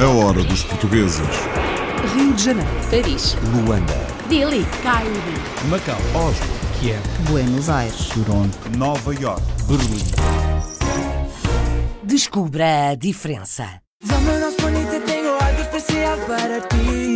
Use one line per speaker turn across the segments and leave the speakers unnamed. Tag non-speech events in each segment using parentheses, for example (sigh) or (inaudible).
A hora dos portugueses.
Rio de Janeiro,
Paris,
Luanda,
Delhi,
Cairo,
Macau, Oslo, Kiev,
Buenos Aires,
Toronto,
Nova York. Berlim.
Descubra a diferença.
Vámonos bonita, tengo algo especial para ti.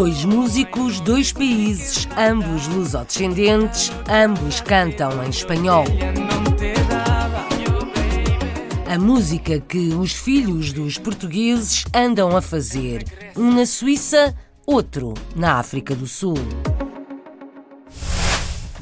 Dois músicos, dois países, ambos lusodescendentes, ambos cantam em espanhol. A música que os filhos dos portugueses andam a fazer, um na Suíça, outro na África do Sul.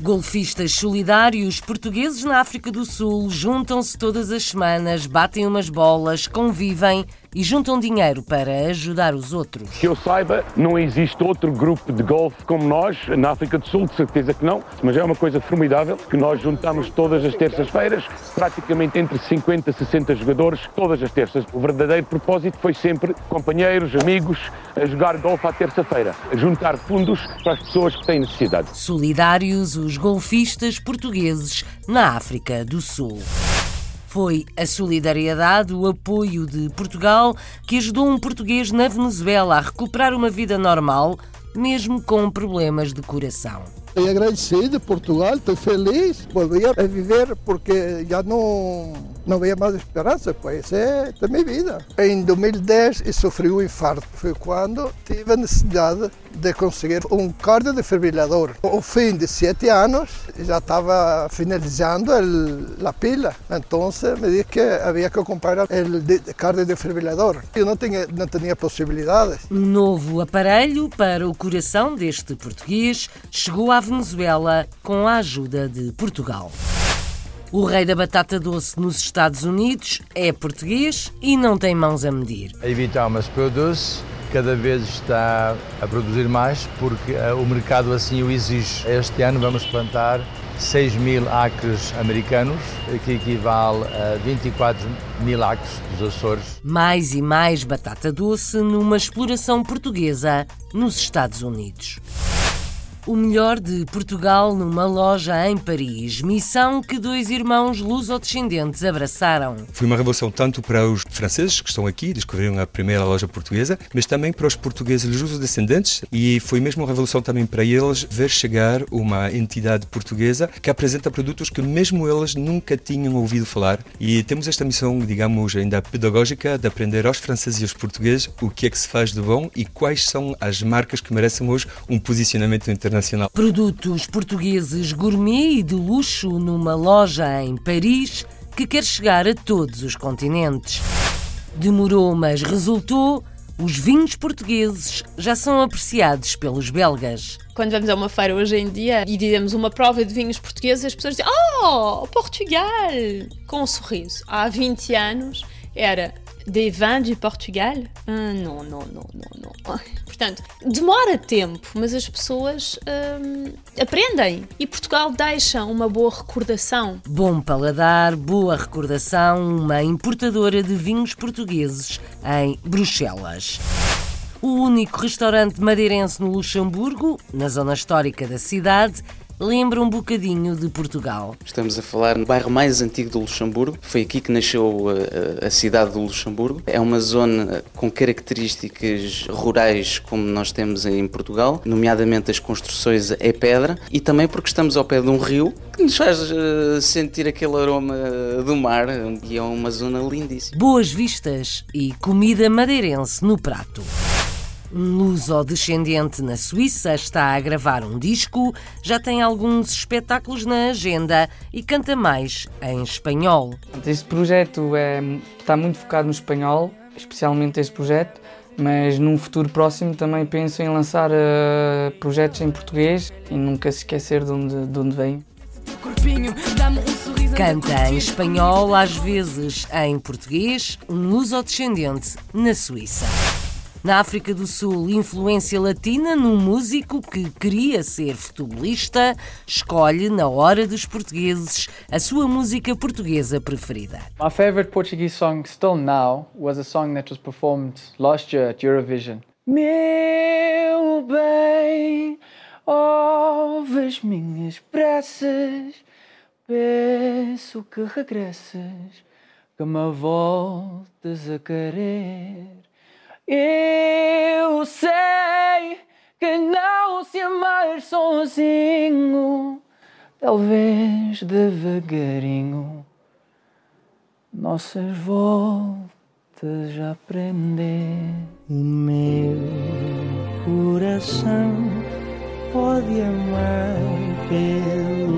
Golfistas solidários portugueses na África do Sul juntam-se todas as semanas, batem umas bolas, convivem e juntam dinheiro para ajudar os outros.
Que eu saiba, não existe outro grupo de golfe como nós, na África do Sul, de certeza que não, mas é uma coisa formidável que nós juntamos todas as terças-feiras, praticamente entre 50 e 60 jogadores, todas as terças. O verdadeiro propósito foi sempre companheiros, amigos, a jogar golfe à terça-feira, juntar fundos para as pessoas que têm necessidade.
Solidários os golfistas portugueses na África do Sul. Foi a solidariedade, o apoio de Portugal que ajudou um português na Venezuela a recuperar uma vida normal, mesmo com problemas de coração.
Estou agradecido, Portugal, estou feliz, volví a viver porque já não, não veía mais esperança, pois é da minha vida. Em 2010 eu sofri um infarto, foi quando tive a necessidade de conseguir um cardiodefibrilador. Ao fim de sete anos já estava finalizando el, a pila, então me disse que havia que comprar o de- cardiodefibrilador. Eu não tinha, não tinha possibilidades.
Um novo aparelho para o coração deste português chegou à Venezuela com a ajuda de Portugal. O rei da batata doce nos Estados Unidos é português e não tem mãos a medir.
A Evitamas produz, cada vez está a produzir mais porque eh, o mercado assim o exige. Este ano vamos plantar 6 mil acres americanos, que equivale a 24 mil acres dos Açores.
Mais e mais batata doce numa exploração portuguesa nos Estados Unidos. O melhor de Portugal numa loja em Paris. Missão que dois irmãos lusodescendentes abraçaram.
Foi uma revolução tanto para os franceses que estão aqui, descobriram a primeira loja portuguesa, mas também para os portugueses luso-descendentes e foi mesmo uma revolução também para eles ver chegar uma entidade portuguesa que apresenta produtos que mesmo eles nunca tinham ouvido falar. E temos esta missão, digamos, ainda pedagógica de aprender aos franceses e aos portugueses o que é que se faz de bom e quais são as marcas que merecem hoje um posicionamento internacional.
Produtos portugueses gourmet e de luxo numa loja em Paris que quer chegar a todos os continentes. Demorou, mas resultou. Os vinhos portugueses já são apreciados pelos belgas.
Quando vamos a uma feira hoje em dia e dizemos uma prova de vinhos portugueses, as pessoas dizem Oh, Portugal! Com um sorriso. Há 20 anos era des vins de Portugal? Ah, não, não, não, não, não. (laughs) Portanto, demora tempo, mas as pessoas hum, aprendem. E Portugal deixa uma boa recordação.
Bom paladar, boa recordação, uma importadora de vinhos portugueses em Bruxelas. O único restaurante madeirense no Luxemburgo, na zona histórica da cidade, lembra um bocadinho de Portugal.
Estamos a falar no bairro mais antigo do Luxemburgo. Foi aqui que nasceu a, a cidade do Luxemburgo. É uma zona com características rurais como nós temos em Portugal, nomeadamente as construções é pedra e também porque estamos ao pé de um rio que nos faz sentir aquele aroma do mar e é uma zona lindíssima.
Boas vistas e comida madeirense no prato. Um luso-descendente na Suíça está a gravar um disco, já tem alguns espetáculos na agenda e canta mais em espanhol.
Este projeto é, está muito focado no espanhol, especialmente este projeto, mas num futuro próximo também penso em lançar eh, projetos em português e nunca se esquecer de onde, de onde venho.
Canta em espanhol, às vezes em português, um luso-descendente na Suíça. Na África do Sul, influência latina num músico que queria ser futebolista, escolhe, na hora dos portugueses, a sua música portuguesa preferida.
My favorite Portuguese song still now was a song that was performed last year at Eurovision. Meu bem, ouve as minhas preces, peço que regresses, que me voltes a querer. Eu sei que não se amar sozinho, talvez devagarinho, nossas voltas a aprender.
O meu coração pode amar pelos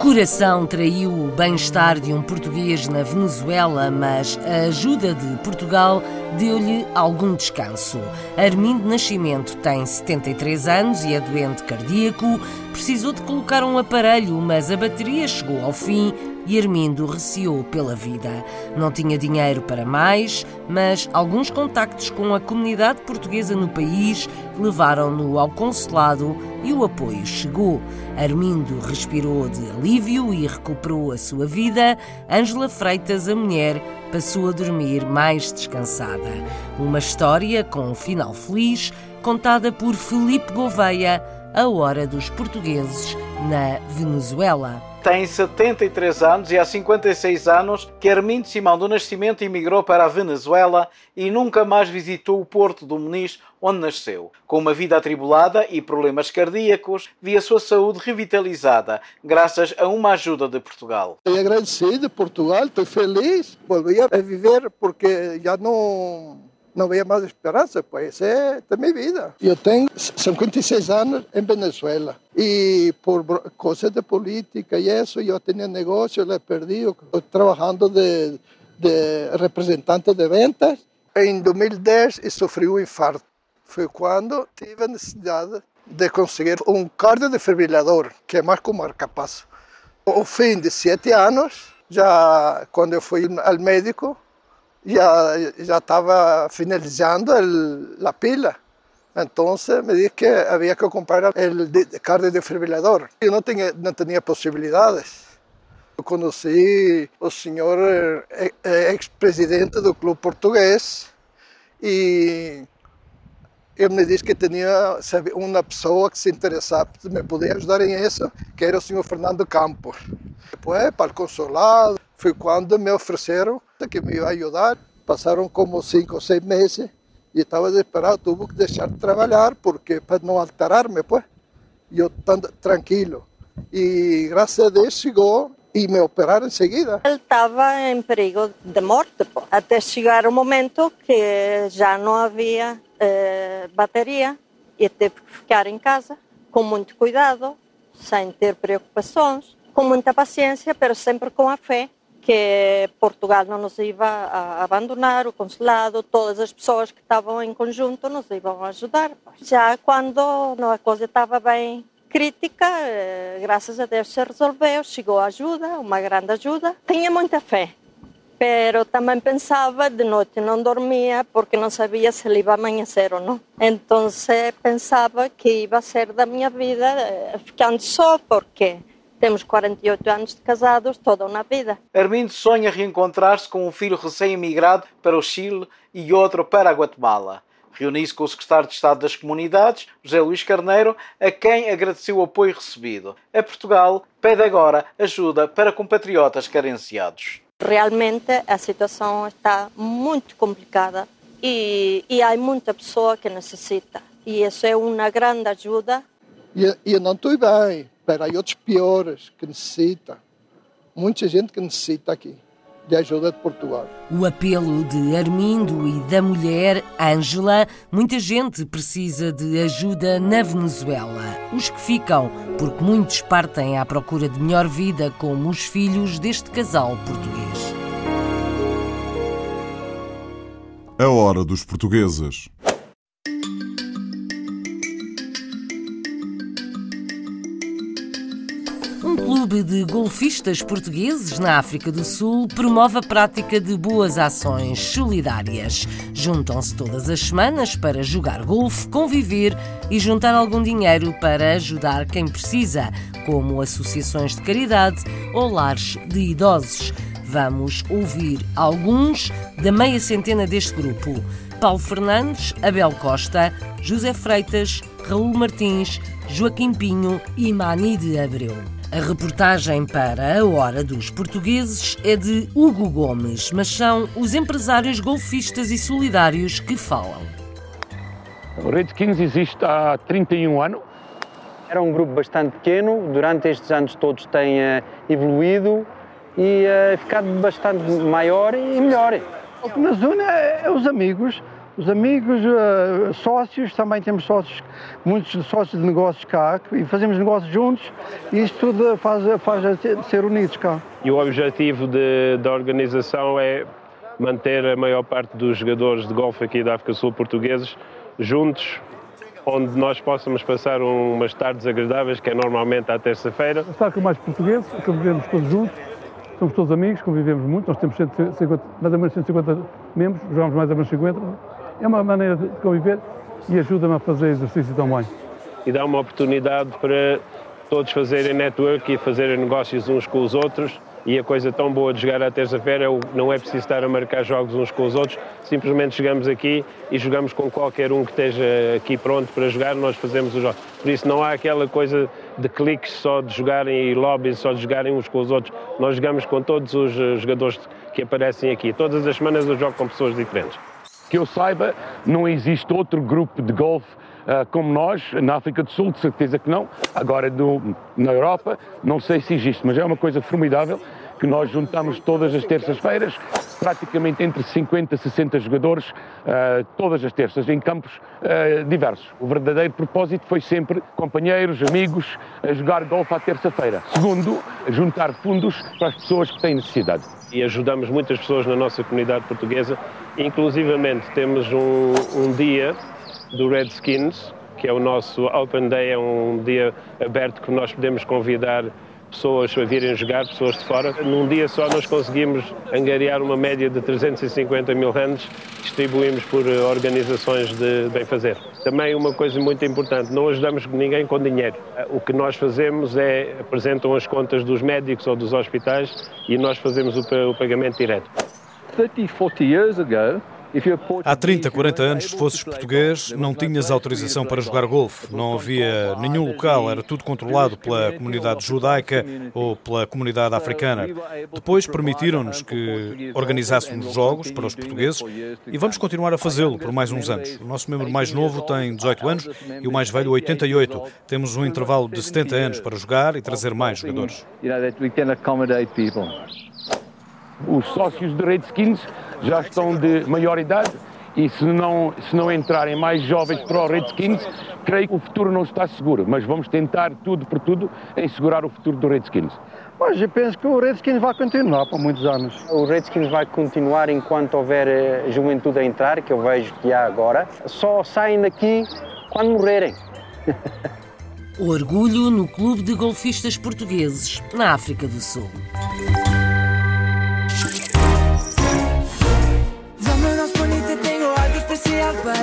coração traiu o bem-estar de um português na Venezuela, mas a ajuda de Portugal deu-lhe algum descanso. Armindo Nascimento tem 73 anos e é doente cardíaco. Precisou de colocar um aparelho, mas a bateria chegou ao fim e Armindo receou pela vida. Não tinha dinheiro para mais, mas alguns contactos com a comunidade portuguesa no país levaram-no ao consulado e o apoio chegou. Armindo respirou de alívio e recuperou a sua vida. Ângela Freitas, a mulher, passou a dormir mais descansada. Uma história com um final feliz, contada por Felipe Gouveia, a hora dos portugueses na Venezuela.
Tem 73 anos e há 56 anos que Armindo Simão do Nascimento emigrou para a Venezuela e nunca mais visitou o Porto do Muniz, onde nasceu. Com uma vida atribulada e problemas cardíacos, via a sua saúde revitalizada, graças a uma ajuda de Portugal.
Estou agradecido de Portugal, estou feliz. Volví a viver porque já não não veía mais esperança, pues é da minha vida. Eu tenho 56 anos em Venezuela e por coisas de política e isso, eu tinha negócio, le perdi, estou trabalhando de, de representante de ventas. Em 2010 eu sofri um infarto. Foi quando tive a necessidade de conseguir um cardiodefibrilador, que é mais como marcapasso. Ao fim de sete anos, já quando eu fui ao médico, ya, ya estaba finalizando el, la pila. Entonces me dije que había que comprar el cardiodefibrilador. Yo no tenía, no tenía posibilidades. Eu conheci o senhor ex-presidente do clube português e ele me disse que tinha uma pessoa que se interessava, me podia ajudar em isso, que era o senhor Fernando Campos. Depois, para o consulado, foi quando me ofereceram que me ia ajudar. Passaram como cinco ou seis meses e estava desesperado, tive que deixar de trabalhar porque para não alterar-me. E eu tranquilo. E graças a Deus chegou e me operaram em seguida.
Ele estava em perigo de pô. até chegar o momento que já não havia eh, bateria e teve que ficar em casa com muito cuidado, sem ter preocupações, com muita paciência, mas sempre com a fé que Portugal não nos ia abandonar, o consulado, todas as pessoas que estavam em conjunto nos iam ajudar. Já quando a coisa estava bem crítica, eh, graças a Deus se resolveu, chegou ajuda, uma grande ajuda. Tinha muita fé, pero também pensava de noite não dormia porque não sabia se ele ia amanhecer ou não. Então pensava que ia ser da minha vida eh, ficando só, porque temos 48 anos de casados, toda uma vida.
Armindo sonha reencontrar-se com um filho recém-emigrado para o Chile e outro para a Guatemala. Reuniu-se com o secretário de Estado das Comunidades, José Luís Carneiro, a quem agradeceu o apoio recebido. A Portugal pede agora ajuda para compatriotas carenciados.
Realmente a situação está muito complicada e, e há muita pessoa que necessita. E isso é uma grande ajuda.
E eu não estou bem, mas há outros piores que necessitam. Muita gente que necessita aqui. De ajuda de Portugal.
O apelo de Armindo e da mulher Ângela, muita gente precisa de ajuda na Venezuela. Os que ficam, porque muitos partem à procura de melhor vida, como os filhos deste casal português.
A hora dos portugueses.
Clube de golfistas portugueses na África do Sul promove a prática de boas ações solidárias. Juntam-se todas as semanas para jogar golfe, conviver e juntar algum dinheiro para ajudar quem precisa, como associações de caridade ou lares de idosos. Vamos ouvir alguns da meia centena deste grupo. Paulo Fernandes, Abel Costa, José Freitas, Raul Martins, Joaquim Pinho e Mani de Abreu. A reportagem para a Hora dos Portugueses é de Hugo Gomes, mas são os empresários golfistas e solidários que falam.
O Redskins existe há 31 anos.
Era um grupo bastante pequeno, durante estes anos todos tem uh, evoluído e uh, ficado bastante maior e melhor.
O que nos une é, é os amigos, os amigos, uh, sócios, também temos sócios, muitos sócios de negócios cá e fazemos negócios juntos e isto tudo faz, faz ser unidos cá.
E o objetivo de, da organização é manter a maior parte dos jogadores de golfe aqui da África Sul portugueses juntos, onde nós possamos passar umas tardes agradáveis, que é normalmente à terça-feira.
Estar com mais portugueses, convivemos todos juntos, somos todos amigos, convivemos muito, nós temos 150, mais ou menos 150 membros, jogamos mais ou menos 50. É uma maneira de conviver e ajuda-me a fazer exercício também.
E dá uma oportunidade para todos fazerem network e fazerem negócios uns com os outros. E a coisa tão boa de jogar à terça-feira não é preciso estar a marcar jogos uns com os outros, simplesmente chegamos aqui e jogamos com qualquer um que esteja aqui pronto para jogar, nós fazemos os jogos. Por isso não há aquela coisa de cliques só de jogarem e lobbies só de jogarem uns com os outros. Nós jogamos com todos os jogadores que aparecem aqui. Todas as semanas eu jogo com pessoas diferentes.
Que eu saiba, não existe outro grupo de golfe uh, como nós, na África do Sul, de certeza que não. Agora, do, na Europa, não sei se existe, mas é uma coisa formidável que nós juntamos todas as terças-feiras, praticamente entre 50 e 60 jogadores, uh, todas as terças, em campos uh, diversos. O verdadeiro propósito foi sempre companheiros, amigos, a jogar golfe à terça-feira. Segundo, juntar fundos para as pessoas que têm necessidade.
E ajudamos muitas pessoas na nossa comunidade portuguesa, inclusivamente temos um, um dia do Redskins, que é o nosso Open Day, é um dia aberto que nós podemos convidar pessoas a virem jogar, pessoas de fora. Num dia só nós conseguimos angariar uma média de 350 mil rands, distribuímos por organizações de bem-fazer. Também uma coisa muito importante, não ajudamos ninguém com dinheiro. O que nós fazemos é, apresentam as contas dos médicos ou dos hospitais e nós fazemos o pagamento direto.
30, 40 years ago,
Há 30, 40 anos, se fosses português, não tinhas autorização para jogar golfe. Não havia nenhum local, era tudo controlado pela comunidade judaica ou pela comunidade africana. Depois permitiram-nos que organizássemos jogos para os portugueses e vamos continuar a fazê-lo por mais uns anos. O nosso membro mais novo tem 18 anos e o mais velho 88. Temos um intervalo de 70 anos para jogar e trazer mais jogadores.
Os sócios de Redskins já estão de maior idade e se não, se não entrarem mais jovens para o Redskins, creio que o futuro não está seguro, mas vamos tentar tudo por tudo em segurar o futuro do Redskins.
Mas eu penso que o Redskins vai continuar por muitos anos.
O Redskins vai continuar enquanto houver uh, juventude a entrar, que eu vejo que há agora. Só saem daqui quando morrerem. (laughs)
Orgulho no Clube de Golfistas Portugueses, na África do Sul.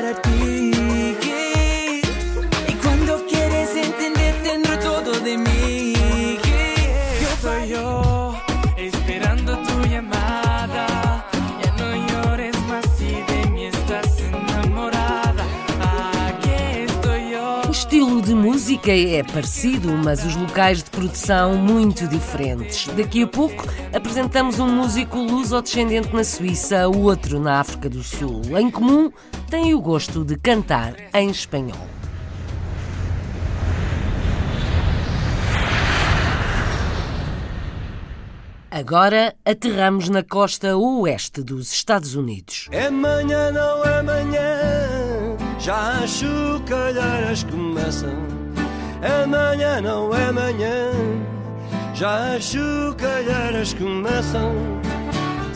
Para ti. Y cuando quieres entender dentro todo de mí. Yo estoy yo esperando tu llamada. Ya no llores más si de mí estás enamorada. Aquí estoy yo.
O estilo de música é parecido, mas os locais de produção muito diferentes. Daqui a pouco apresentamos um músico luso-descendente na Suíça, o outro na África do Sul. Em comum, têm o gosto de cantar em espanhol. Agora aterramos na costa oeste dos Estados Unidos.
É manhã, não é manhã, já as chocalheiras começam. É manhã, não é manhã, já as chocalheiras começam.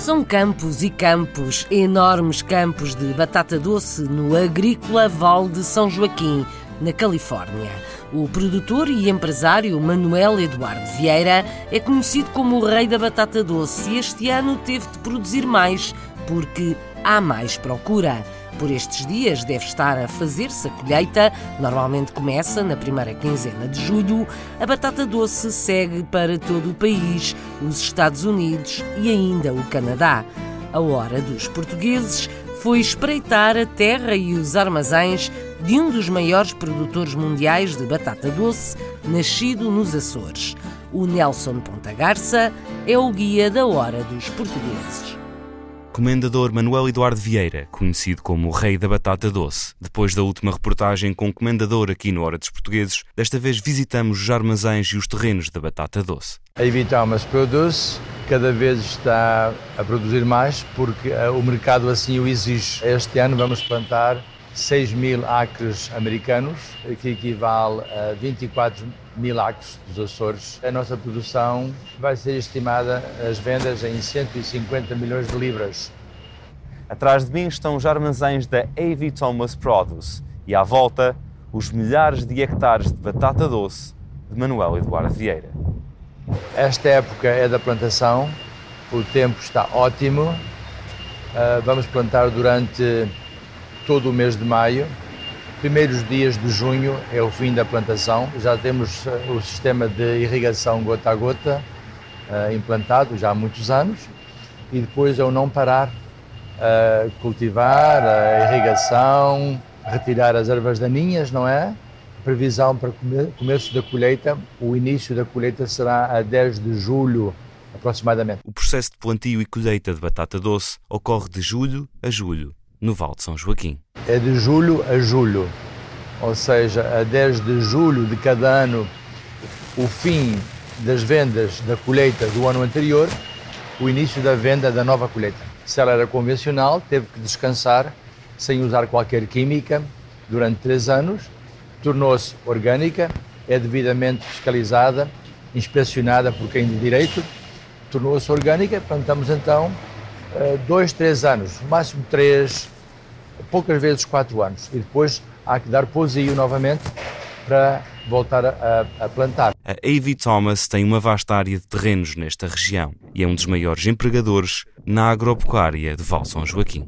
São campos e campos, enormes campos de batata doce no agrícola Val de São Joaquim, na Califórnia. O produtor e empresário Manuel Eduardo Vieira é conhecido como o rei da batata doce e este ano teve de produzir mais porque há mais procura. Por estes dias deve estar a fazer-se a colheita, normalmente começa na primeira quinzena de julho. A batata doce segue para todo o país, os Estados Unidos e ainda o Canadá. A hora dos portugueses foi espreitar a terra e os armazéns de um dos maiores produtores mundiais de batata doce, nascido nos Açores. O Nelson Ponta Garça é o guia da hora dos portugueses.
Comendador Manuel Eduardo Vieira, conhecido como o Rei da Batata Doce. Depois da última reportagem com o Comendador aqui no Hora dos Portugueses, desta vez visitamos os armazéns e os terrenos da batata doce.
A EV Thomas Produce cada vez está a produzir mais porque o mercado assim o exige. Este ano vamos plantar 6 mil acres americanos, que equivale a 24 mil acres dos Açores. A nossa produção vai ser estimada, as vendas, em 150 milhões de libras.
Atrás de mim estão os armazéns da A.V. Thomas Produce e à volta os milhares de hectares de batata doce de Manuel Eduardo Vieira.
Esta época é da plantação, o tempo está ótimo. Ah, vamos plantar durante todo o mês de maio. Primeiros dias de junho é o fim da plantação. Já temos ah, o sistema de irrigação gota a gota uh, implantado já há muitos anos. E depois é o não parar, uh, cultivar, a irrigação, retirar as ervas daninhas, não é? Previsão para come começo da colheita, o início da colheita será a 10 de julho aproximadamente.
O processo de plantio e colheita de batata doce ocorre de julho a julho no Val de São Joaquim.
É de julho a julho, ou seja, a 10 de julho de cada ano, o fim das vendas da colheita do ano anterior, o início da venda da nova colheita. Se ela era convencional, teve que descansar sem usar qualquer química durante três anos, tornou-se orgânica, é devidamente fiscalizada, inspecionada por quem de direito, tornou-se orgânica, plantamos então dois, três anos, no máximo três, poucas vezes quatro anos. E depois há que dar pousio novamente para voltar a, a, plantar.
A A.V. Thomas tem uma vasta área de terrenos nesta região e é um dos maiores empregadores na agropecuária de Val São Joaquim.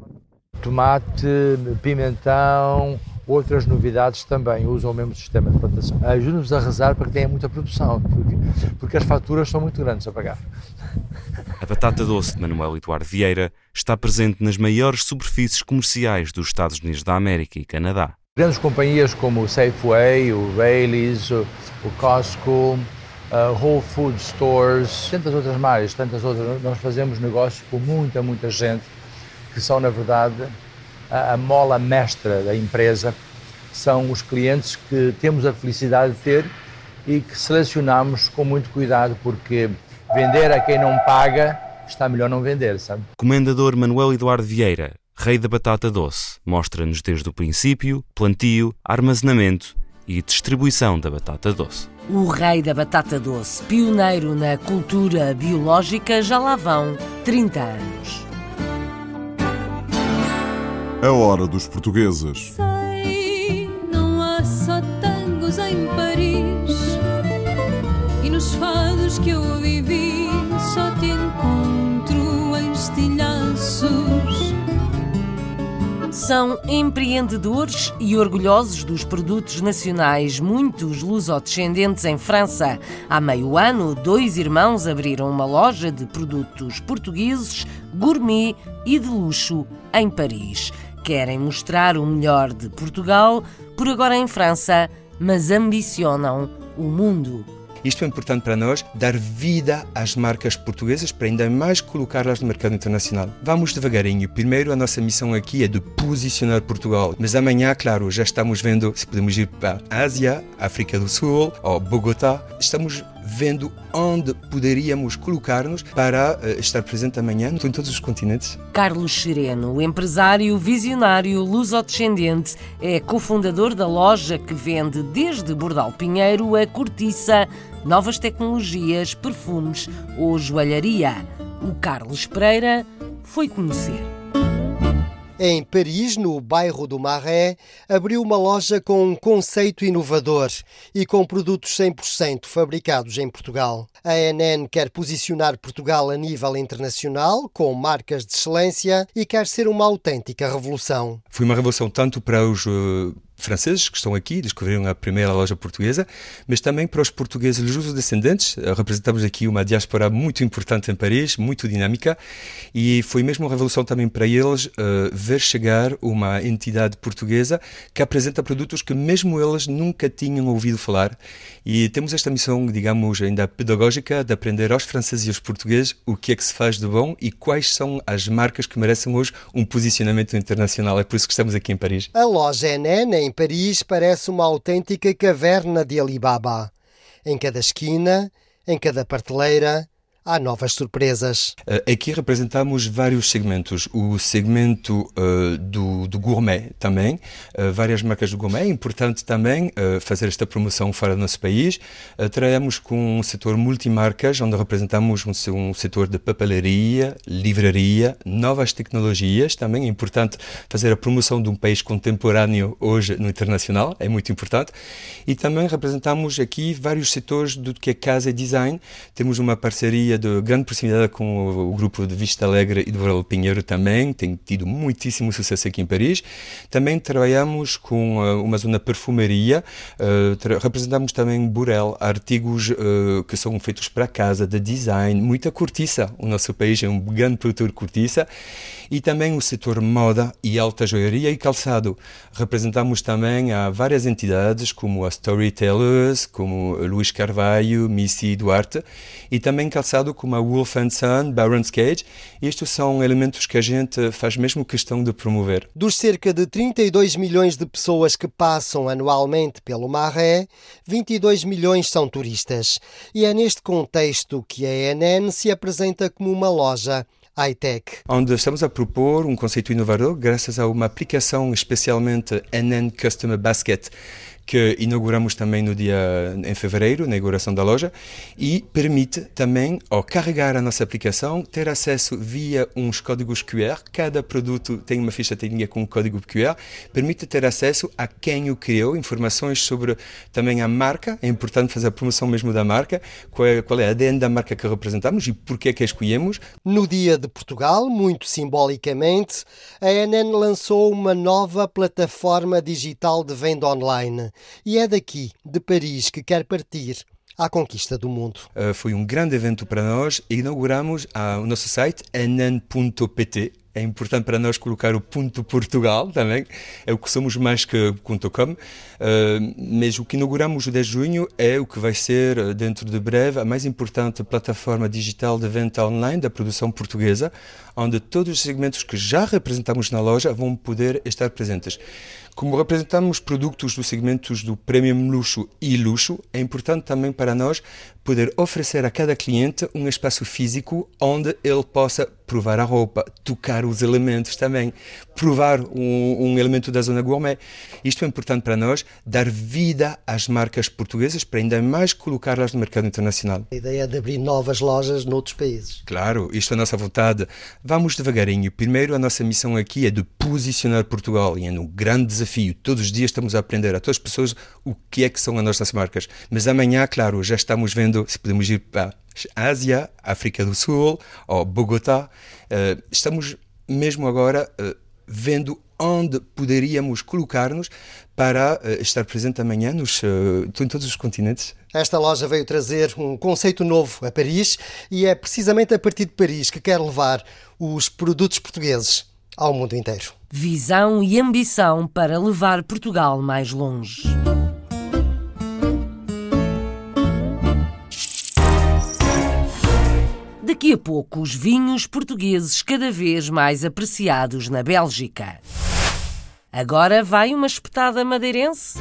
Tomate, pimentão, outras novidades também usam o mesmo sistema de plantação. Ajuda-nos a rezar para que tenha muita produção, porque, porque as faturas são muito grandes a pagar.
A batata doce de Manuel Eduardo Vieira está presente nas maiores superfícies comerciais dos Estados Unidos da América e Canadá.
Grandes companhias como o Safeway, o Rayleigh's, o Costco, uh, Whole Food Stores, tantas outras mais, tantas outras. Nós fazemos negócio com muita, muita gente que são, na verdade, a, a mola mestra da empresa. São os clientes que temos a felicidade de ter e que selecionamos com muito cuidado, porque vender a quem não paga está melhor não vender, sabe?
Comendador Manuel Eduardo Vieira, rei da batata doce, mostra-nos desde o princípio, plantio, armazenamento e distribuição da batata doce.
O rei da batata doce, pioneiro na cultura biológica, já lá vão 30 anos.
A hora dos portugueses.
Sei, não há só tangos em Paris e nos fados que eu vivi só te encontro em estilhaços.
São empreendedores e orgulhosos dos produtos nacionais, muitos lusodescendentes em França. Há meio ano, dois irmãos abriram uma loja de produtos portugueses, gourmet e de luxo em Paris. Querem mostrar o melhor de Portugal, por agora em França, mas ambicionam o mundo.
Isto é importante para nós, dar vida às marcas portuguesas para ainda mais colocá-las no mercado internacional. Vamos devagarinho. Primeiro, a nossa missão aqui é de posicionar Portugal. Mas amanhã, claro, já estamos vendo se podemos ir para a Ásia, África do Sul ou Bogotá. Estamos vendo onde poderíamos colocar-nos para uh, estar presente amanhã em todos os continentes.
Carlos Sereno, empresário visionário luso-descendente, é cofundador da loja que vende desde Bordal Pinheiro a cortiça, novas tecnologias, perfumes ou joalharia. O Carlos Pereira foi conhecer.
Em Paris, no bairro do Marais, abriu uma loja com um conceito inovador e com produtos 100% fabricados em Portugal. A NN quer posicionar Portugal a nível internacional, com marcas de excelência, e quer ser uma autêntica revolução.
Foi uma revolução tanto para os uh franceses que estão aqui, descobriram a primeira loja portuguesa, mas também para os portugueses luso-descendentes. Eh, representamos aqui uma diáspora muito importante em Paris, muito dinâmica, e foi mesmo uma revolução também para eles uh, ver chegar uma entidade portuguesa que apresenta produtos que mesmo eles nunca tinham ouvido falar. E temos esta missão, digamos, ainda pedagógica, de aprender aos franceses e aos portugueses o que é que se faz de bom e quais são as marcas que merecem hoje um posicionamento internacional. É por isso que estamos aqui em Paris.
A loja NN em Paris parece uma autêntica caverna de Alibaba. Em cada esquina, em cada prateleira, há novas surpresas.
Eh, aqui representamos vários segmentos. O segmento uh, do, do, gourmet também, uh, várias marcas de gourmet. É importante também uh, fazer esta promoção fora do nosso país. Trabalhamos com um setor multimarcas, onde representamos um, um, setor de papelaria, livraria, novas tecnologias. Também é importante fazer a promoção de um país contemporâneo hoje no internacional, é muito importante. E também representamos aqui vários setores do que é casa e design. Temos uma parceria de grande proximidade com o, grupo de Vista Alegre e do Varelo Pinheiro também, tem tido muitíssimo sucesso aqui em Paris. Também trabalhamos com uh, uma zona perfumaria, uh, representamos também Burel, artigos uh, que são feitos para casa, de design, muita cortiça. O nosso país é um grande produtor de cortiça. E também o setor moda e alta joiaria e calçado. Representamos também a várias entidades, como a Storytellers, como Luís Carvalho, Missy Duarte, e também calçado como a Wolf Son, Baron's Cage. Estes são elementos que a gente faz mesmo questão de promover.
Dos cerca de 32 milhões de pessoas que passam anualmente pelo Marais, 22 milhões são turistas. E é neste contexto que a ENN se apresenta como uma loja high-tech.
Onde estamos a propor um conceito inovador graças a uma aplicação especialmente NN Customer Basket que inauguramos também no dia em fevereiro, na inauguração da loja, e permite também, ao carregar a nossa aplicação, ter acesso via uns códigos QR. Cada produto tem uma ficha técnica com um código QR, permite ter acesso a quem o criou, informações sobre também a marca. É importante fazer a promoção mesmo da marca, qual é, qual é a ADN da marca que representamos e porquê é que a escolhemos.
No dia de Portugal, muito simbolicamente, a NN lançou uma nova plataforma digital de venda online e é daqui, de Paris, que quer partir à conquista do mundo.
Uh, foi um grande evento para nós. Inauguramos o nosso site anan.pt. É importante para nós colocar o ponto Portugal também, é o que somos mais que .com, uh, mas o que inauguramos o 10 de junho é o que vai ser, dentro de breve, a mais importante plataforma digital de venda online da produção portuguesa, onde todos os segmentos que já representamos na loja vão poder estar presentes. Como representamos produtos dos segmentos do premium luxo e luxo, é importante também para nós poder oferecer a cada cliente um espaço físico onde ele possa provar a roupa, tocar os elementos também, provar um, um, elemento da zona gourmet. Isto é importante para nós, dar vida às marcas portuguesas para ainda mais colocá-las no mercado internacional.
A ideia é de abrir novas lojas noutros países.
Claro, isto é a nossa vontade. Vamos devagarinho. Primeiro, a nossa missão aqui é de posicionar Portugal e é um grande desafio. Todos os dias estamos a aprender a todas as pessoas o que é que são as nossas marcas. Mas amanhã, claro, já estamos vendo se podemos ir para Ásia, África do Sul ou Bogotá. Uh, estamos mesmo agora uh, vendo onde poderíamos colocar-nos para uh, estar presente amanhã nos, em todos os continentes.
Esta loja veio trazer um conceito novo a Paris e é precisamente a partir de Paris que quer levar os produtos portugueses ao mundo inteiro.
Visão e ambição para levar Portugal mais longe. Daqui a pouco, os vinhos portugueses cada vez mais apreciados na Bélgica. Agora vai uma espetada madeirense.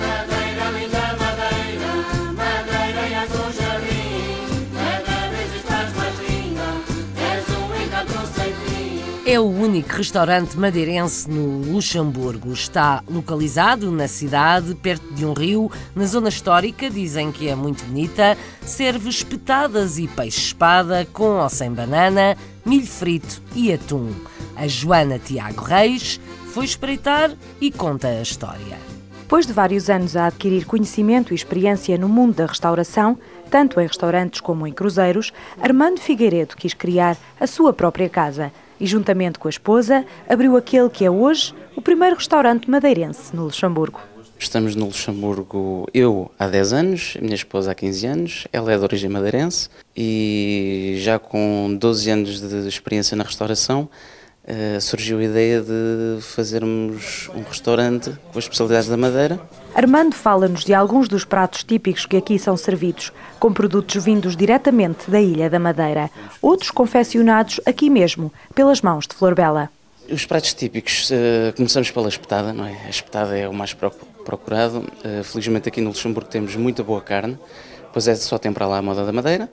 É o único restaurante madeirense no Luxemburgo. Está localizado na cidade, perto de um rio, na zona histórica, dizem que é muito bonita. Serve espetadas e peixe-espada com ou sem banana, milho frito e atum. A Joana Tiago Reis foi espreitar e conta a história.
Depois de vários anos a adquirir conhecimento e experiência no mundo da restauração, tanto em restaurantes como em cruzeiros, Armando Figueiredo quis criar a sua própria casa e, juntamente com a esposa, abriu aquele que é hoje o primeiro restaurante madeirense no Luxemburgo.
Estamos no Luxemburgo, eu há 10 anos, minha esposa há 15 anos, ela é de origem madeirense e já com 12 anos de experiência na restauração, Uh, surgiu a ideia de fazermos um restaurante com as especialidades da Madeira.
Armando fala-nos de alguns dos pratos típicos que aqui são servidos, com produtos vindos diretamente da Ilha da Madeira, outros confeccionados aqui mesmo, pelas mãos de Flor Bela.
Os pratos típicos, uh, começamos pela espetada, não é? A espetada é o mais procurado. Uh, felizmente aqui no Luxemburgo temos muita boa carne, pois é só temperar lá a moda da Madeira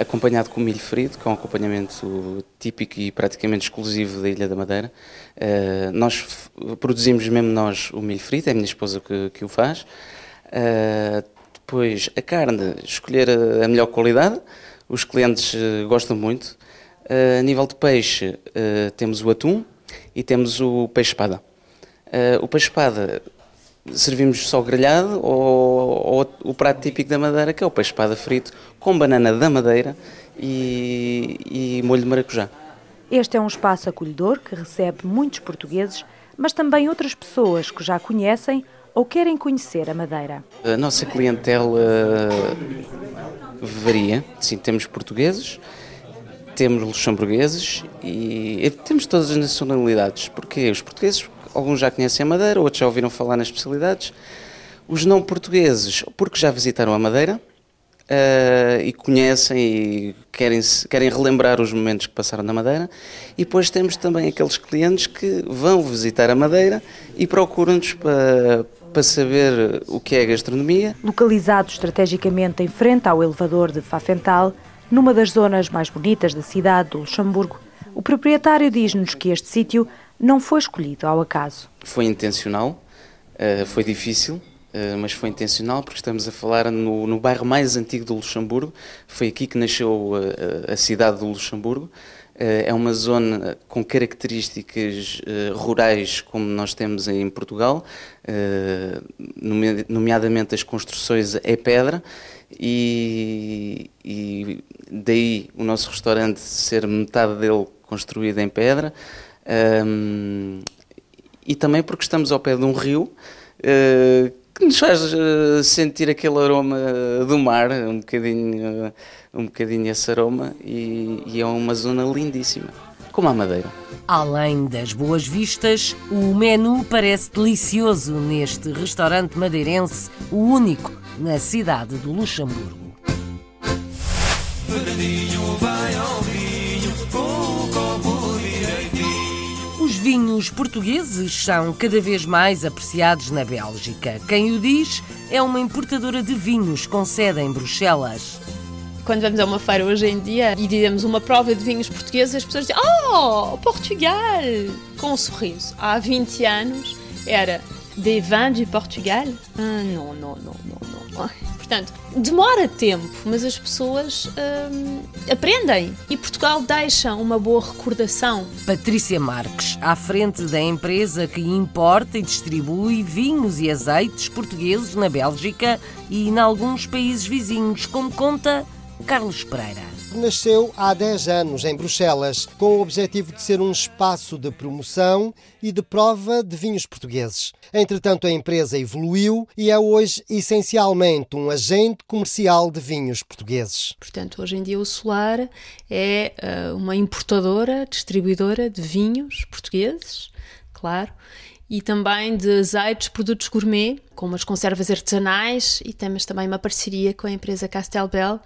acompanhado com milho frito, que é um acompanhamento típico e praticamente exclusivo da Ilha da Madeira. Uh, nós produzimos mesmo nós o milho frito, é a minha esposa que, que o faz. Uh, depois, a carne, escolher a, a melhor qualidade, os clientes gostam muito. a nível de peixe, temos o atum e temos o peixe-espada. o peixe-espada servimos só grelhado ou, ou, o prato típico da Madeira, que é o peixe espada frito com banana da Madeira e, e molho de maracujá.
Este é um espaço acolhedor que recebe muitos portugueses, mas também outras pessoas que já conhecem ou querem conhecer a Madeira.
A nossa clientela varia. Sim, temos portugueses, temos luxemburgueses e temos todas as nacionalidades. Porque os portugueses alguns já conhecem a Madeira, outros já ouviram falar nas especialidades. Os não portugueses, porque já visitaram a Madeira uh, e conhecem e querem, querem relembrar os momentos que passaram na Madeira. E depois temos também aqueles clientes que vão visitar a Madeira e procuram-nos para, para saber o que é a gastronomia.
Localizado estrategicamente em frente ao elevador de Fafental, numa das zonas mais bonitas da cidade do Luxemburgo, o proprietário diz-nos que este sítio não foi escolhido ao acaso.
Foi intencional, uh, foi difícil, uh, mas foi intencional porque estamos a falar no, no, bairro mais antigo do Luxemburgo. Foi aqui que nasceu a, a cidade do Luxemburgo. É uma zona com características rurais como nós temos em Portugal, nomeadamente as construções é pedra. E, e daí o nosso restaurante ser metade dele construído em pedra, um, e também porque estamos ao pé de um rio uh, que nos faz uh, sentir aquele aroma do mar, um bocadinho, uh, um bocadinho esse aroma, e, e é uma zona lindíssima, como a Madeira.
Além das boas vistas, o menu parece delicioso neste restaurante madeirense, o único na cidade do Luxemburgo. vai ao vinhos portugueses são cada vez mais apreciados na Bélgica. Quem o diz é uma importadora de vinhos com sede em Bruxelas.
Quando vamos a uma feira hoje em dia e dizemos uma prova de vinhos portugueses, as pessoas dizem: Oh, Portugal! Com um sorriso. Há 20 anos era de vins de Portugal? Ah, não, não, não, não, não. Portanto, demora tempo, mas as pessoas hum, aprendem e Portugal deixa uma boa recordação.
Patrícia Marques, à frente da empresa que importa e distribui vinhos e azeites portugueses na Bélgica e em alguns países vizinhos, como conta Carlos Pereira
nasceu há 10 anos em Bruxelas, com o objetivo de ser um espaço de promoção e de prova de vinhos portugueses. Entretanto, a empresa evoluiu e é hoje essencialmente um agente comercial de vinhos portugueses.
Portanto, hoje em dia o Solar é uh, uma importadora, distribuidora de vinhos portugueses, claro, e também de azeites, produtos gourmet, como as conservas artesanais e temos também uma parceria com a empresa Castelbel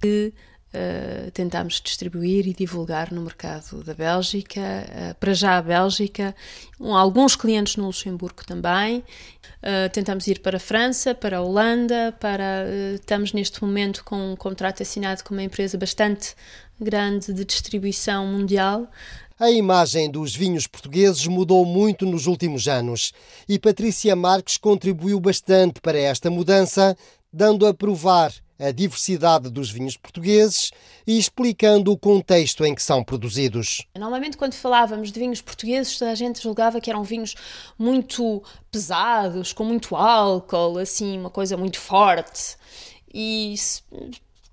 que Uh, tentámos distribuir e divulgar no mercado da Bélgica, uh, para já a Bélgica, um, alguns clientes no Luxemburgo também. Uh, tentamos ir para a França, para a Holanda, para, estamos neste momento com um contrato assinado com uma empresa bastante grande de distribuição mundial.
A imagem dos vinhos portugueses mudou muito nos últimos anos e Patrícia Marques contribuiu bastante para esta mudança, dando a provar a diversidade dos vinhos portugueses e explicando o contexto em que são produzidos.
Normalmente, quando falávamos de vinhos portugueses, a gente julgava que eram vinhos muito pesados, com muito álcool, assim, uma coisa muito forte. E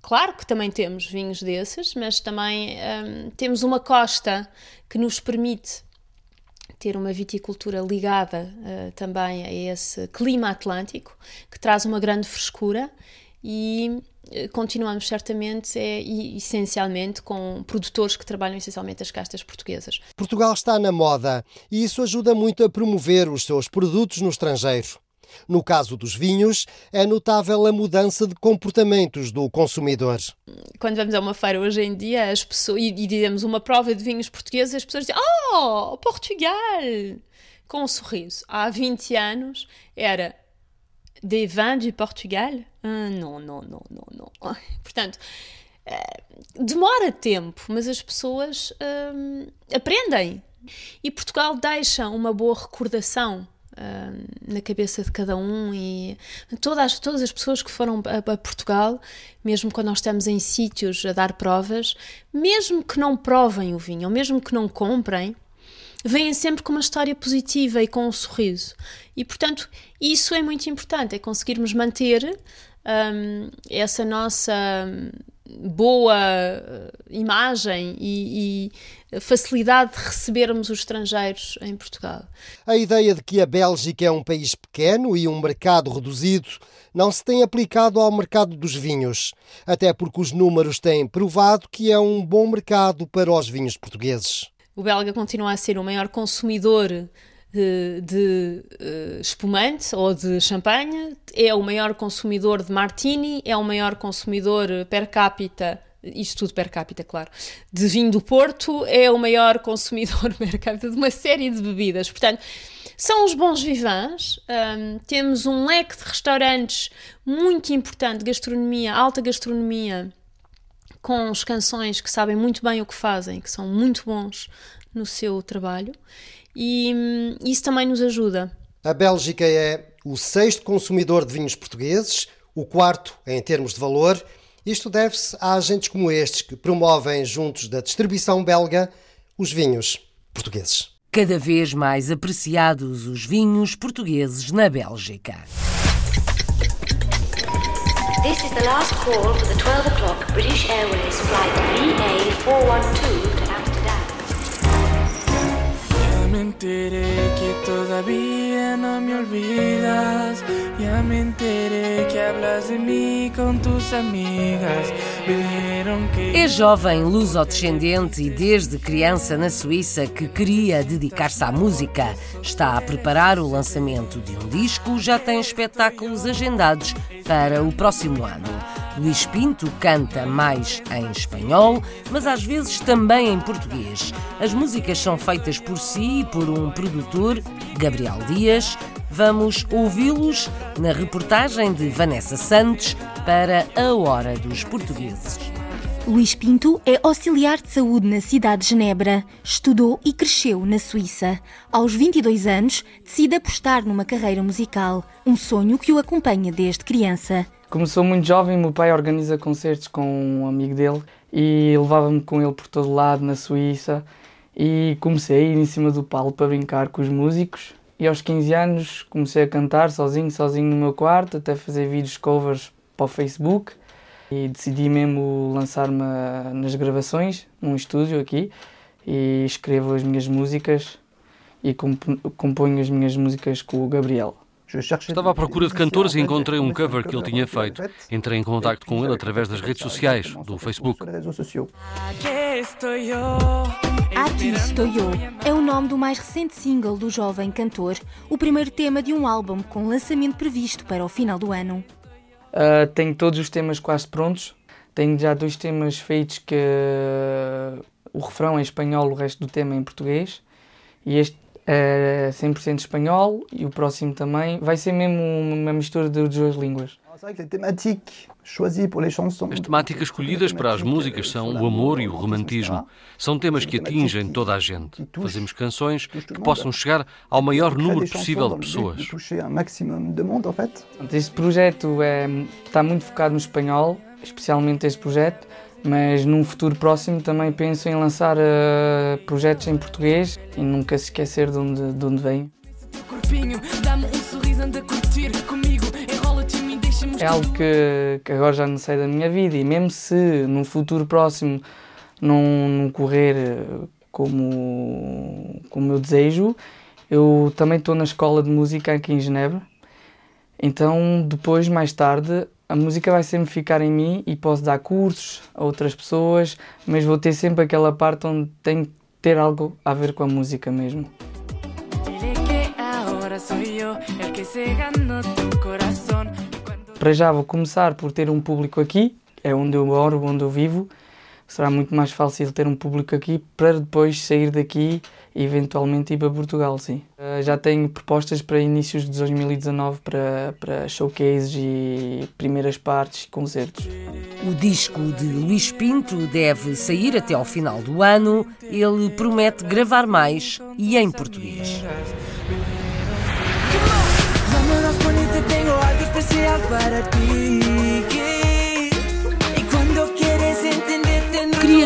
claro que também temos vinhos desses, mas também hum, temos uma costa que nos permite ter uma viticultura ligada uh, também a esse clima atlântico, que traz uma grande frescura e eh, continuamos certamente é, essencialmente com produtores que trabalham essencialmente as castas portuguesas.
Portugal está na moda e isso ajuda muito a promover os seus produtos no estrangeiro. No caso dos vinhos, é notável a mudança de comportamentos do consumidor.
Quando vamos a uma feira hoje em dia as pessoas, e, e dizemos uma prova de vinhos portugueses, as pessoas dizem: Oh, Portugal! Com um sorriso. Há 20 anos era des vins de Portugal? Ah, não, não, não, não, não. (laughs) Portanto, eh, demora tempo, mas as pessoas hum, aprendem. E Portugal deixa uma boa recordação hum, na cabeça de cada um e todas, todas as pessoas que foram a, a, Portugal, mesmo quando nós estamos em sítios a dar provas, mesmo que não provem o vinho, ou mesmo que não comprem, vêm sempre com uma história positiva e com um sorriso. E, portanto, isso é muito importante, é conseguirmos manter um, essa nossa boa uh, imagem e, e, facilidade de recebermos os estrangeiros em Portugal.
A ideia de que a Bélgica é um país pequeno e um mercado reduzido não se tem aplicado ao mercado dos vinhos, até porque os números têm provado que é um bom mercado para os vinhos portugueses.
O belga continua a ser o maior consumidor de, uh, espumante ou de champanhe, é o maior consumidor de martini, é o maior consumidor per capita isto tudo per capita, claro, de vinho do Porto, é o maior (laughs) consumidor per capita de uma série de bebidas. Portanto, são os bons vivants. Um, temos um leque de restaurantes muito importante, gastronomia, alta gastronomia, com os canções que sabem muito bem o que fazem, que são muito bons no seu trabalho, e hum, isso também nos ajuda.
A Bélgica é o sexto consumidor de vinhos portugueses, o quarto em termos de valor. Isto deve-se a agentes como estes que promovem, juntos da distribuição belga, os vinhos portugueses.
Cada vez mais apreciados os vinhos portugueses na Bélgica. This is the last call for the 12 o'clock British Airways flight VA412
me enteré que todavía no me olvidas. Ya me enteré que hablas de mí con tus amigas.
É jovem luso-descendente e desde criança na Suíça que queria dedicar-se à música. Está a preparar o lançamento de um disco, já tem espetáculos agendados para o próximo ano. Luís Pinto canta mais em espanhol, mas às vezes também em português. As músicas são feitas por si e por um produtor, Gabriel Dias. Vamos ouvi-los na reportagem de Vanessa Santos para a Hora dos Portugueses.
Luís Pinto é auxiliar de saúde na cidade de Genebra. Estudou e cresceu na Suíça. Aos 22 anos, decide apostar numa carreira musical, um sonho que o acompanha desde criança.
Começou muito jovem, meu pai organiza concertos com um amigo dele e levava-me com ele por todo lado na Suíça e comecei a ir em cima do palco para brincar com os músicos e aos 15 anos comecei a cantar sozinho, sozinho no meu quarto, até fazer vídeos covers para o Facebook e decidi mesmo lançar-me nas gravações, num estúdio aqui e escrevo as minhas músicas e componho as minhas músicas com o Gabriel.
Estava à procura de cantores e encontrei um cover que ele tinha feito. Entrei em contato com ele através das redes sociais, do Facebook.
Aqui estou eu. É o nome do mais recente single do jovem cantor, o primeiro tema de um álbum com lançamento previsto para o final do ano.
Uh, tenho todos os temas quase prontos. Tenho já dois temas feitos que uh, o refrão é em espanhol, o resto do tema é em português. E este é 100% espanhol e o próximo também. Vai ser mesmo uma mistura de duas línguas.
As temáticas escolhidas para as músicas são o amor e o romantismo. São temas que atingem toda a gente. Fazemos canções que possam chegar ao maior número possível de pessoas.
Este projeto é, está muito focado no espanhol, especialmente este projeto, mas num futuro próximo também penso em lançar uh, projetos em português e nunca se esquecer de onde, de onde venho. É algo que, que, agora já não sei da minha vida e mesmo se num futuro próximo não, não correr como, como eu desejo, eu também estou na escola de música aqui em Genebra. Então depois, mais tarde, a música vai sempre ficar em mim e posso dar cursos a outras pessoas, mas vou ter sempre aquela parte onde tem que ter algo a ver com a música mesmo. Para já vou começar por ter um público aqui, é onde eu moro, onde eu vivo, será muito mais fácil ter um público aqui para depois sair daqui eventualmente ir para Portugal, sim. Uh, já tenho propostas para inícios de 2019 para, para showcases e primeiras partes e concertos.
O disco de Luís Pinto deve sair até ao final do ano. Ele promete gravar mais e em português. Tenho algo especial para ti.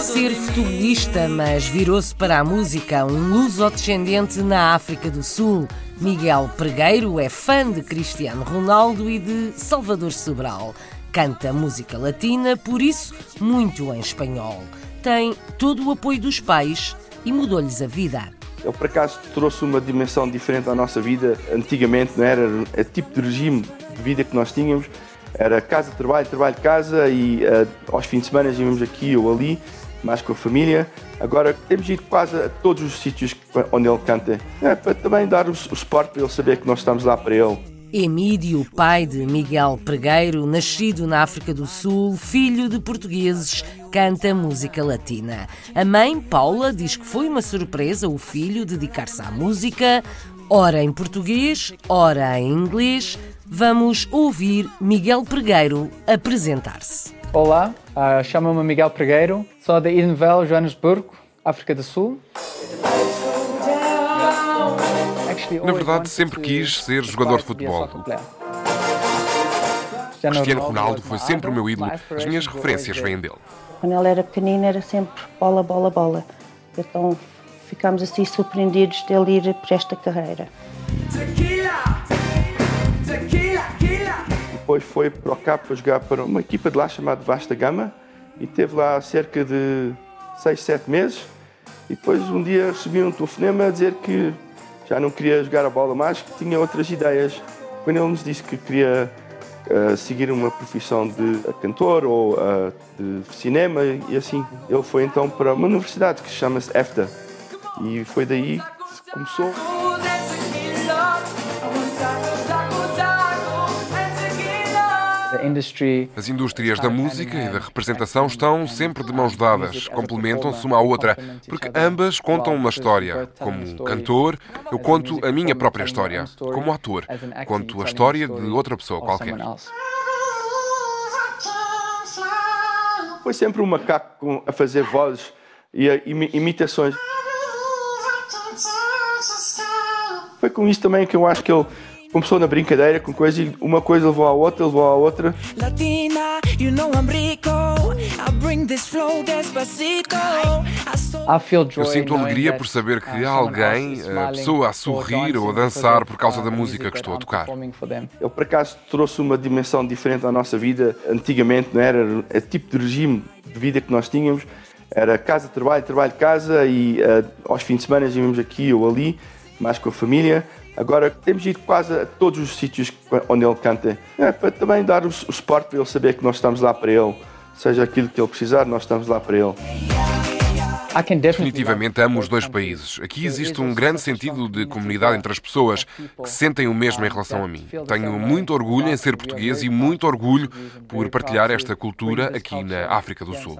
Ser futebolista, mas virou-se para a música. Um luso-descendente na África do Sul. Miguel Pregueiro é fã de Cristiano Ronaldo e de Salvador Sobral. Canta música latina, por isso, muito em espanhol. Tem todo o apoio dos pais e mudou-lhes a vida.
Ele, por acaso, trouxe uma dimensão diferente à nossa vida. Antigamente não era o tipo de regime de vida que nós tínhamos era casa, trabalho, trabalho, casa e uh, aos fins de semana íamos aqui ou ali, mais com a família. Agora temos ido quase a todos os sítios onde ele canta, é, para também dar o, o suporte para ele saber que nós estamos lá para ele.
Emílio, pai de Miguel Pregueiro, nascido na África do Sul, filho de portugueses, canta música latina. A mãe, Paula, diz que foi uma surpresa o filho dedicar-se à música, ora em português, ora em inglês, Vamos ouvir Miguel Pregueiro apresentar-se.
Olá, uh, chamo-me Miguel Pregueiro, sou de Edenville, Joanesburgo, África do Sul.
Na verdade, sempre quis ser jogador de futebol. Cristiano Ronaldo foi sempre o meu ídolo, as minhas referências vêm dele.
Quando ele era pequenino era sempre bola, bola, bola. Então ficámos assim surpreendidos dele ir para esta carreira.
Depois foi para o Cap para jogar para uma equipa de lá chamada Vasta Gama e teve lá cerca de 6, 7 meses. E depois um dia recebi um telefonema a dizer que já não queria jogar a bola mais, que tinha outras ideias. Quando ele nos disse que queria uh, seguir uma profissão de cantor ou uh, de cinema e assim, ele foi então para uma universidade que chama-se EFTA e foi daí que começou.
As indústrias da música e da representação estão sempre de mãos dadas, complementam-se uma à outra, porque ambas contam uma história. Como cantor, eu conto a minha própria história. Como ator, conto a história de outra pessoa qualquer.
Foi sempre um macaco a fazer vozes e imitações. Foi com isso também que eu acho que ele começou na brincadeira com coisa e uma coisa levou à outra, levou à outra. Latina, you know I'm rico. I bring this flow despacito.
Eu sinto alegria por saber que há alguém, a pessoa a sorrir ou a dançar por causa da música que estou a tocar.
Ele por acaso trouxe uma dimensão diferente à nossa vida. Antigamente não era o tipo de regime de vida que nós tínhamos. Era casa, trabalho, trabalho, casa e uh, aos fins de semana íamos aqui ou ali, mais com a família. Agora temos ido quase a todos os sítios onde ele canta, é, para também dar o, o suporte para ele saber que nós estamos lá para ele. Seja aquilo que ele precisar, nós estamos lá para ele.
Definitivamente amo os dois países. Aqui existe um grande sentido de comunidade entre as pessoas que sentem o mesmo em relação a mim. Tenho muito orgulho em ser português e muito orgulho por partilhar esta cultura aqui na África do Sul.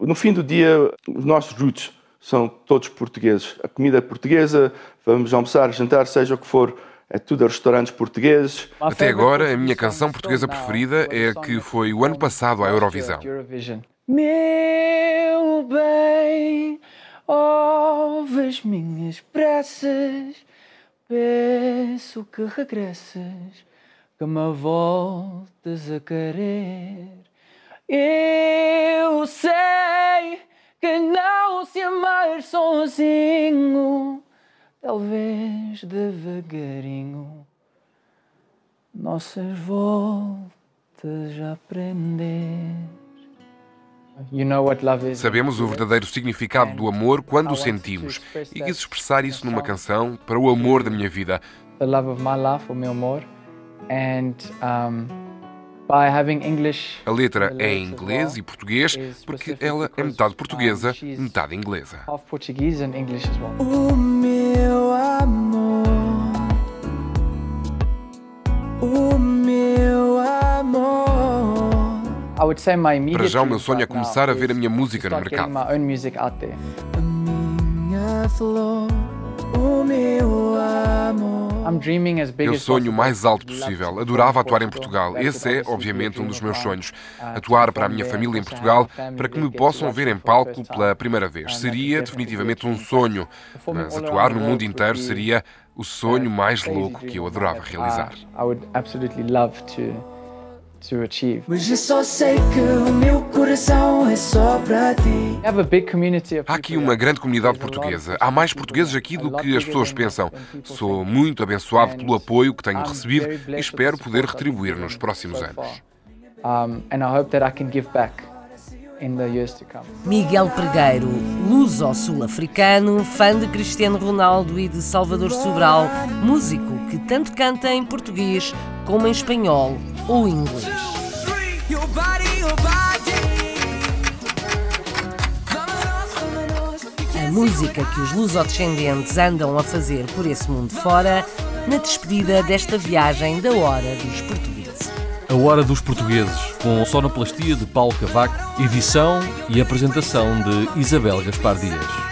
No fim do dia, os nossos roots são todos portugueses. A comida é portuguesa, vamos almoçar, jantar, seja o que for, é tudo a restaurantes portugueses.
Até agora, a minha canção portuguesa preferida é a que foi o ano passado à Eurovisão.
Meu bem, ouve as minhas preces, peço que regresses, que me voltes a querer. Eu sei que não se amar sozinho, talvez devagarinho, nossas voltas a aprender.
Sabemos o verdadeiro significado do amor quando o sentimos e quis expressar isso numa canção para o amor da minha vida.
The love of my life, o meu amor. And um,
a letra é em inglês e português porque ela é metade portuguesa, metade inglesa. Para já, o meu sonho é começar a ver a minha música no mercado.
A minha flor, o meu amor.
Eu sonho o mais alto possível. Adorava atuar em Portugal. Esse é, obviamente, um dos meus sonhos. Atuar para a minha família em Portugal, para que me possam ver em palco pela primeira vez. Seria definitivamente um sonho. Mas atuar no mundo inteiro seria o sonho mais louco que eu adorava realizar.
Eu sei que o meu coração é só para ti.
Há aqui uma grande comunidade portuguesa. Há mais portugueses aqui do que as pessoas pensam. Sou muito abençoado pelo apoio que tenho recebido e espero poder retribuir nos próximos anos.
Miguel Pregueiro, luso-sul-africano, fã de Cristiano Ronaldo e de Salvador Sobral, músico que tanto canta em português como em espanhol ou inglês. A música que os lusodescendentes andam a fazer por esse mundo fora, na despedida desta viagem da Hora dos Portugueses.
A Hora dos Portugueses, com sonoplastia de Paulo Cavaco, edição e apresentação de Isabel Gaspar Dias.